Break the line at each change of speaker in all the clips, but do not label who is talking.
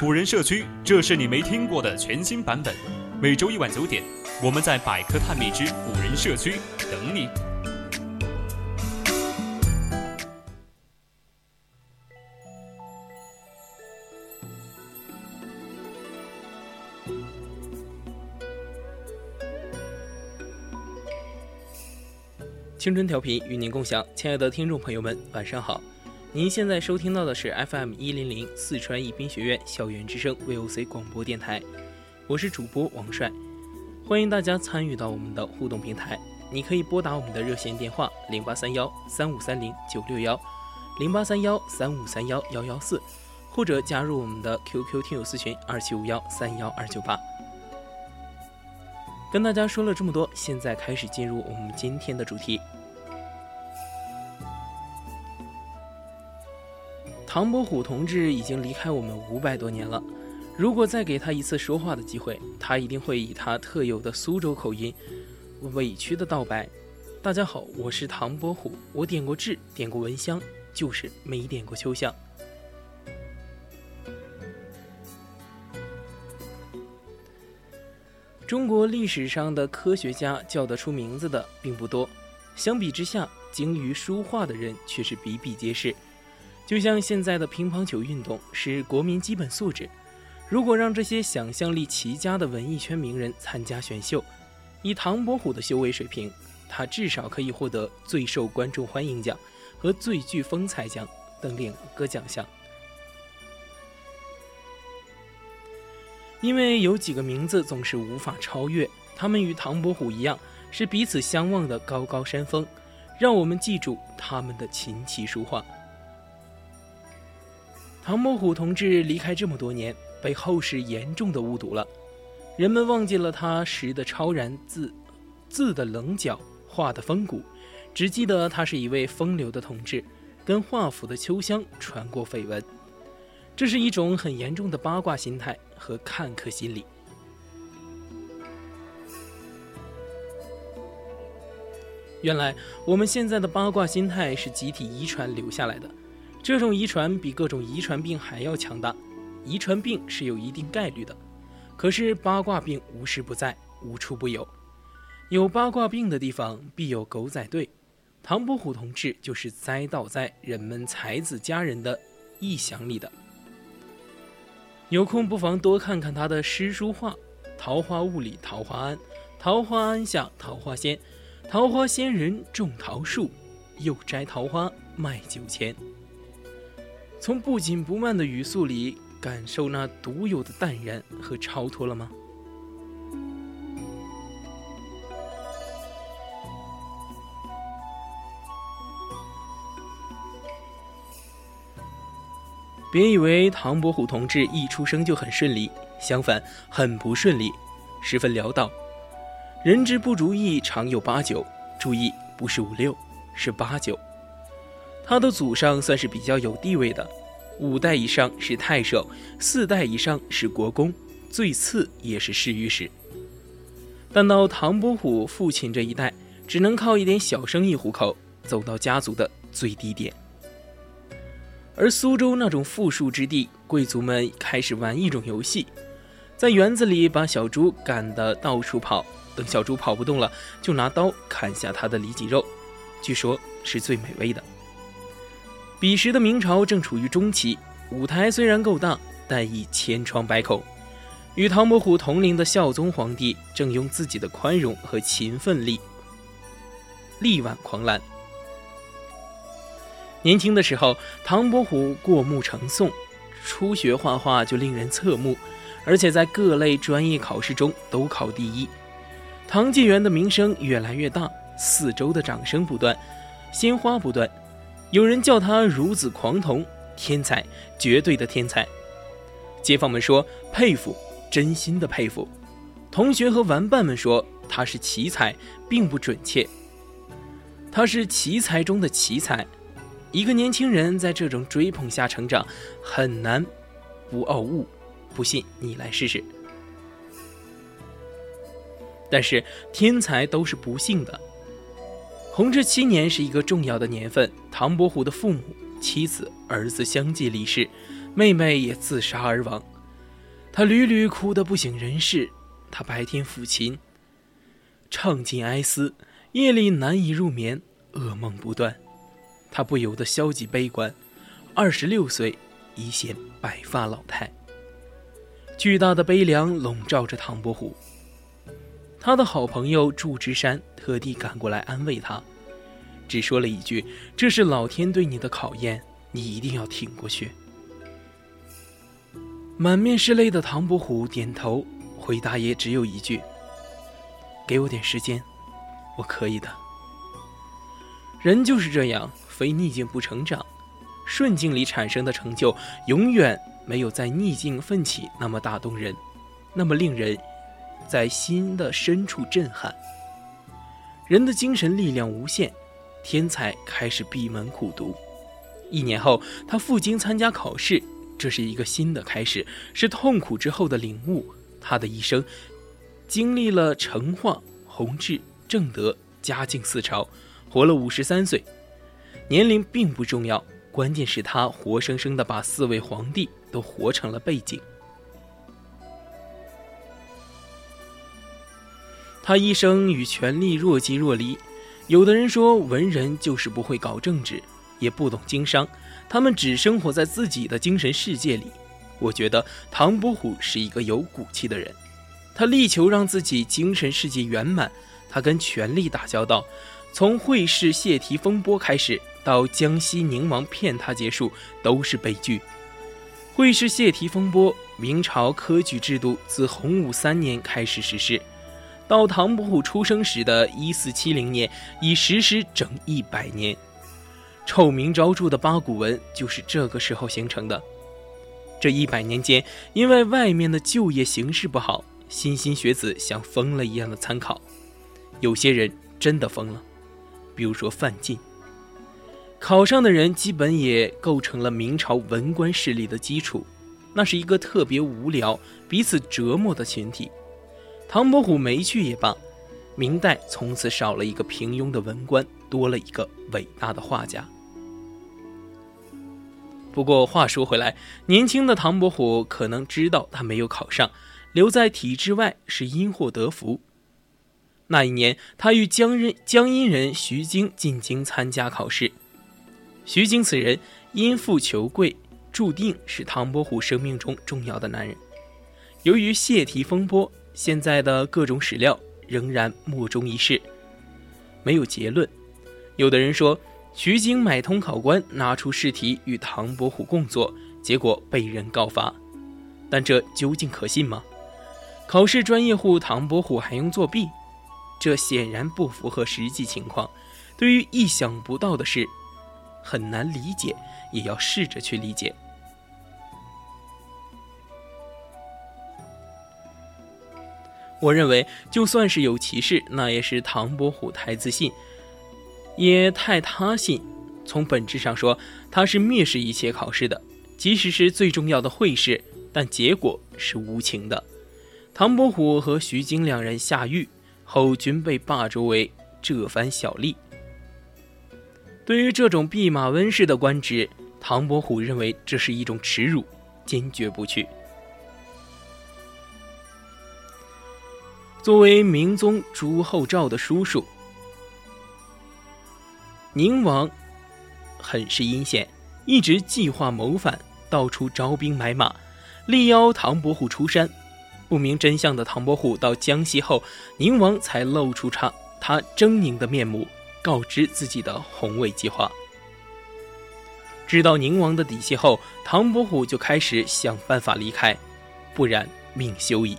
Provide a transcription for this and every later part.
古人社区，这是你没听过的全新版本。每周一晚九点，我们在百科探秘之古人社区等你。
青春调频与您共享，亲爱的听众朋友们，晚上好！您现在收听到的是 FM 一零零四川宜宾学院校园之声 VOC 广播电台，我是主播王帅，欢迎大家参与到我们的互动平台。你可以拨打我们的热线电话零八三幺三五三零九六幺，零八三幺三五三幺幺幺四，或者加入我们的 QQ 听友私群二七五幺三幺二九八。跟大家说了这么多，现在开始进入我们今天的主题。唐伯虎同志已经离开我们五百多年了，如果再给他一次说话的机会，他一定会以他特有的苏州口音，委屈的道白：“大家好，我是唐伯虎，我点过痣，点过蚊香，就是没点过秋香。”中国历史上的科学家叫得出名字的并不多，相比之下，精于书画的人却是比比皆是。就像现在的乒乓球运动是国民基本素质，如果让这些想象力奇佳的文艺圈名人参加选秀，以唐伯虎的修为水平，他至少可以获得最受观众欢迎奖和最具风采奖等两个奖项。因为有几个名字总是无法超越，他们与唐伯虎一样，是彼此相望的高高山峰，让我们记住他们的琴棋书画。唐伯虎同志离开这么多年，被后世严重的误读了，人们忘记了他识的超然字，字的棱角，画的风骨，只记得他是一位风流的同志，跟画府的秋香传过绯闻，这是一种很严重的八卦心态。和看客心理。原来我们现在的八卦心态是集体遗传留下来的，这种遗传比各种遗传病还要强大。遗传病是有一定概率的，可是八卦病无时不在，无处不有。有八卦病的地方必有狗仔队。唐伯虎同志就是栽倒在人们才子佳人的臆想里的。有空不妨多看看他的诗书画，《桃花坞里桃花庵》，桃花庵下桃花仙，桃花仙人种桃树，又摘桃花卖酒钱。从不紧不慢的语速里感受那独有的淡然和超脱了吗？别以为唐伯虎同志一出生就很顺利，相反，很不顺利，十分潦倒。人之不如意，常有八九。注意，不是五六，是八九。他的祖上算是比较有地位的，五代以上是太守，四代以上是国公，最次也是侍御史。但到唐伯虎父亲这一代，只能靠一点小生意糊口，走到家族的最低点。而苏州那种富庶之地，贵族们开始玩一种游戏，在园子里把小猪赶得到处跑，等小猪跑不动了，就拿刀砍下它的里脊肉，据说是最美味的。彼时的明朝正处于中期，舞台虽然够大，但已千疮百孔。与唐伯虎同龄的孝宗皇帝，正用自己的宽容和勤奋力力挽狂澜。年轻的时候，唐伯虎过目成诵，初学画画就令人侧目，而且在各类专业考试中都考第一。唐继元的名声越来越大，四周的掌声不断，鲜花不断，有人叫他孺子狂童，天才，绝对的天才。街坊们说佩服，真心的佩服。同学和玩伴们说他是奇才，并不准确。他是奇才中的奇才。一个年轻人在这种追捧下成长，很难不傲物。不信你来试试。但是天才都是不幸的。弘治七年是一个重要的年份，唐伯虎的父母、妻子、儿子相继离世，妹妹也自杀而亡，他屡屡哭得不省人事。他白天抚琴，唱尽哀思，夜里难以入眠，噩梦不断。他不由得消极悲观。二十六岁，已显白发老态。巨大的悲凉笼罩着唐伯虎。他的好朋友祝枝山特地赶过来安慰他，只说了一句：“这是老天对你的考验，你一定要挺过去。”满面是泪的唐伯虎点头，回答也只有一句：“给我点时间，我可以的。”人就是这样，非逆境不成长。顺境里产生的成就，永远没有在逆境奋起那么打动人，那么令人。在心的深处震撼。人的精神力量无限，天才开始闭门苦读。一年后，他赴京参加考试，这是一个新的开始，是痛苦之后的领悟。他的一生经历了成化、弘治、正德、嘉靖四朝，活了五十三岁。年龄并不重要，关键是他活生生的把四位皇帝都活成了背景。他一生与权力若即若离，有的人说文人就是不会搞政治，也不懂经商，他们只生活在自己的精神世界里。我觉得唐伯虎是一个有骨气的人，他力求让自己精神世界圆满。他跟权力打交道，从会试泄题风波开始，到江西宁王骗他结束，都是悲剧。会试泄题风波，明朝科举制度自洪武三年开始实施。到唐伯虎出生时的一四七零年，已实施整一百年。臭名昭著的八股文就是这个时候形成的。这一百年间，因为外面的就业形势不好，新兴学子像疯了一样的参考。有些人真的疯了，比如说范进。考上的人基本也构成了明朝文官势力的基础，那是一个特别无聊、彼此折磨的群体。唐伯虎没去也罢，明代从此少了一个平庸的文官，多了一个伟大的画家。不过话说回来，年轻的唐伯虎可能知道他没有考上，留在体制外是因祸得福。那一年，他与江人江阴人徐经进京参加考试。徐经此人因富求贵，注定是唐伯虎生命中重要的男人。由于泄题风波。现在的各种史料仍然莫衷一是，没有结论。有的人说，徐经买通考官，拿出试题与唐伯虎共作，结果被人告发。但这究竟可信吗？考试专业户唐伯虎还用作弊？这显然不符合实际情况。对于意想不到的事，很难理解，也要试着去理解。我认为，就算是有歧视，那也是唐伯虎太自信，也太他信。从本质上说，他是蔑视一切考试的，即使是最重要的会试，但结果是无情的。唐伯虎和徐经两人下狱后，均被罢黜为这番小吏。对于这种弼马温式的官职，唐伯虎认为这是一种耻辱，坚决不去。作为明宗朱厚照的叔叔，宁王很是阴险，一直计划谋反，到处招兵买马，力邀唐伯虎出山。不明真相的唐伯虎到江西后，宁王才露出他他狰狞的面目，告知自己的宏伟计划。知道宁王的底细后，唐伯虎就开始想办法离开，不然命休矣。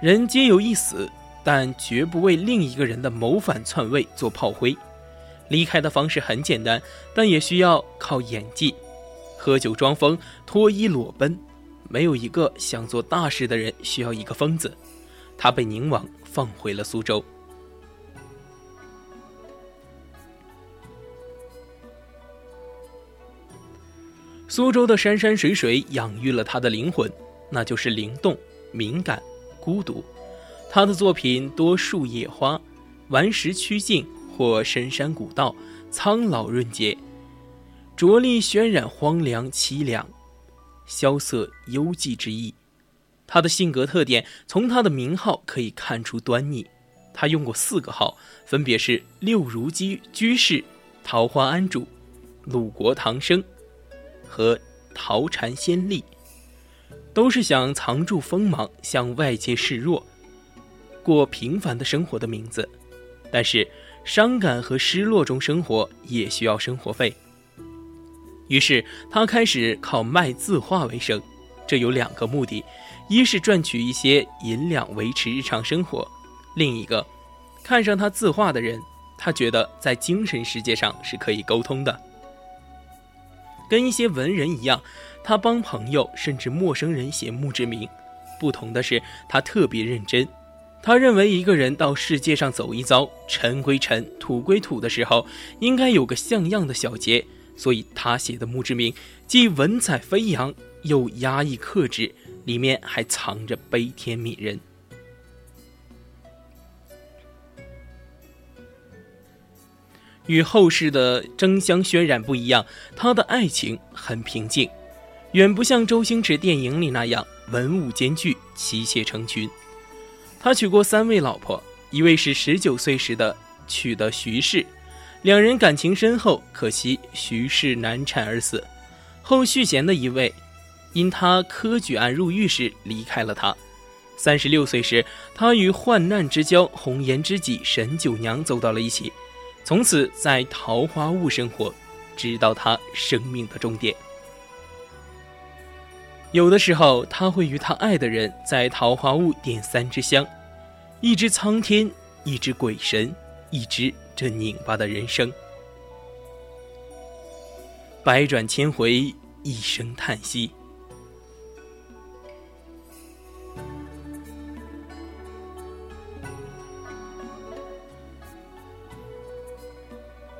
人皆有一死，但绝不为另一个人的谋反篡位做炮灰。离开的方式很简单，但也需要靠演技：喝酒装疯、脱衣裸奔、没有一个想做大事的人需要一个疯子。他被宁王放回了苏州。苏州的山山水水养育了他的灵魂，那就是灵动、敏感、孤独。他的作品多树叶花，顽石曲径，或深山古道，苍老润洁，着力渲染荒凉凄凉、萧瑟幽寂之意。他的性格特点从他的名号可以看出端倪。他用过四个号，分别是六如居居士、桃花庵主、鲁国唐生。和桃禅仙力，都是想藏住锋芒，向外界示弱，过平凡的生活的名字。但是，伤感和失落中生活也需要生活费。于是，他开始靠卖字画为生。这有两个目的：一是赚取一些银两维持日常生活；另一个，看上他字画的人，他觉得在精神世界上是可以沟通的。跟一些文人一样，他帮朋友甚至陌生人写墓志铭。不同的是，他特别认真。他认为一个人到世界上走一遭，尘归尘，土归土的时候，应该有个像样的小结。所以他写的墓志铭既文采飞扬，又压抑克制，里面还藏着悲天悯人。与后世的争相渲染不一样，他的爱情很平静，远不像周星驰电影里那样文武兼具、妻妾成群。他娶过三位老婆，一位是十九岁时的娶的徐氏，两人感情深厚，可惜徐氏难产而死。后续弦的一位，因他科举案入狱时离开了他。三十六岁时，他与患难之交红颜知己沈九娘走到了一起。从此在桃花坞生活，直到他生命的终点。有的时候，他会与他爱的人在桃花坞点三支香，一支苍天，一支鬼神，一支这拧巴的人生。百转千回，一声叹息。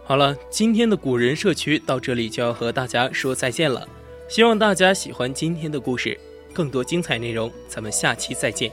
好了，今天的古人社区到这里就要和大家说再见了。希望大家喜欢今天的故事，更多精彩内容，咱们下期再见。